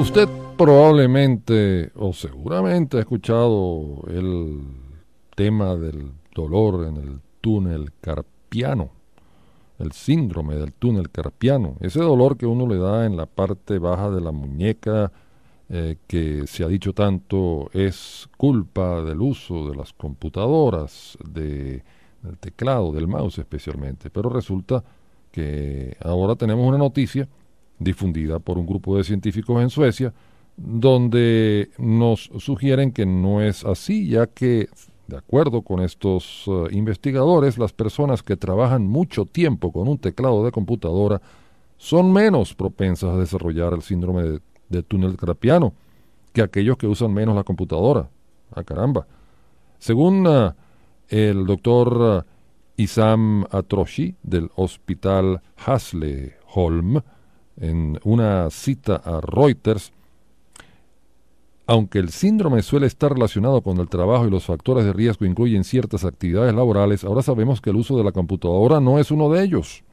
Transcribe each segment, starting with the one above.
Usted probablemente o seguramente ha escuchado el tema del dolor en el túnel carpiano, el síndrome del túnel carpiano, ese dolor que uno le da en la parte baja de la muñeca, eh, que se ha dicho tanto es culpa del uso de las computadoras, de, del teclado, del mouse especialmente, pero resulta que ahora tenemos una noticia difundida por un grupo de científicos en Suecia, donde nos sugieren que no es así, ya que, de acuerdo con estos uh, investigadores, las personas que trabajan mucho tiempo con un teclado de computadora son menos propensas a desarrollar el síndrome de, de túnel carpiano que aquellos que usan menos la computadora. Ah, caramba. Según uh, el doctor uh, Isam Atroshi del hospital Hasleholm, en una cita a Reuters, aunque el síndrome suele estar relacionado con el trabajo y los factores de riesgo incluyen ciertas actividades laborales, ahora sabemos que el uso de la computadora no es uno de ellos.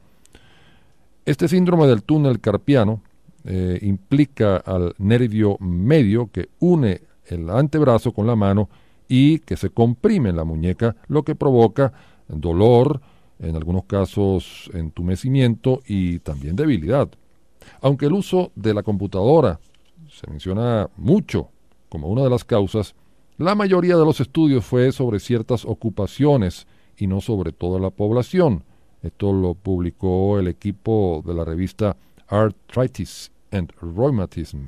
Este síndrome del túnel carpiano eh, implica al nervio medio que une el antebrazo con la mano y que se comprime en la muñeca, lo que provoca dolor, en algunos casos entumecimiento y también debilidad. Aunque el uso de la computadora se menciona mucho como una de las causas, la mayoría de los estudios fue sobre ciertas ocupaciones y no sobre toda la población. Esto lo publicó el equipo de la revista Arthritis and Rheumatism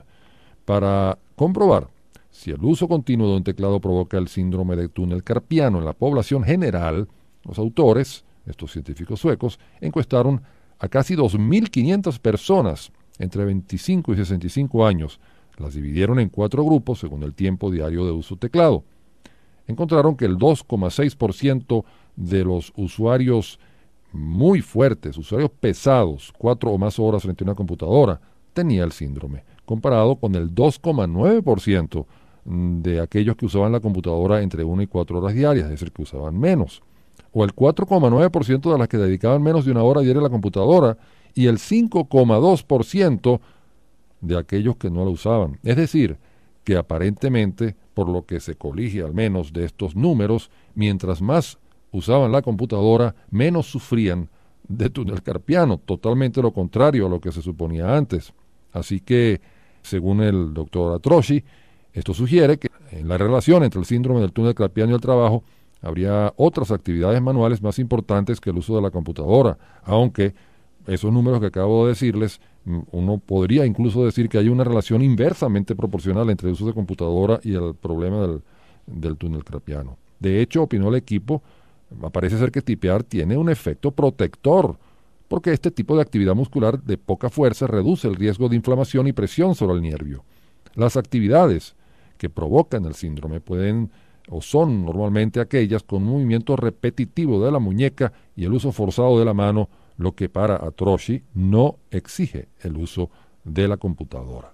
para comprobar si el uso continuo de un teclado provoca el síndrome de túnel carpiano en la población general. Los autores, estos científicos suecos, encuestaron a casi 2.500 personas entre 25 y 65 años. Las dividieron en cuatro grupos según el tiempo diario de uso teclado. Encontraron que el 2,6% de los usuarios muy fuertes, usuarios pesados, cuatro o más horas frente a una computadora, tenía el síndrome, comparado con el 2,9% de aquellos que usaban la computadora entre 1 y 4 horas diarias, es decir, que usaban menos o el 4,9% de las que dedicaban menos de una hora diaria a la computadora y el 5,2% de aquellos que no la usaban. Es decir, que aparentemente, por lo que se colige al menos de estos números, mientras más usaban la computadora, menos sufrían de túnel carpiano, totalmente lo contrario a lo que se suponía antes. Así que, según el doctor Atroshi, esto sugiere que en la relación entre el síndrome del túnel carpiano y el trabajo habría otras actividades manuales más importantes que el uso de la computadora, aunque esos números que acabo de decirles, mm, uno podría incluso decir que hay una relación inversamente proporcional entre el uso de computadora y el problema del, del túnel crapiano. De hecho, opinó el equipo, parece ser que tipear tiene un efecto protector, porque este tipo de actividad muscular de poca fuerza reduce el riesgo de inflamación y presión sobre el nervio. Las actividades que provocan el síndrome pueden o son normalmente aquellas con movimiento repetitivo de la muñeca y el uso forzado de la mano, lo que para Atroshi no exige el uso de la computadora.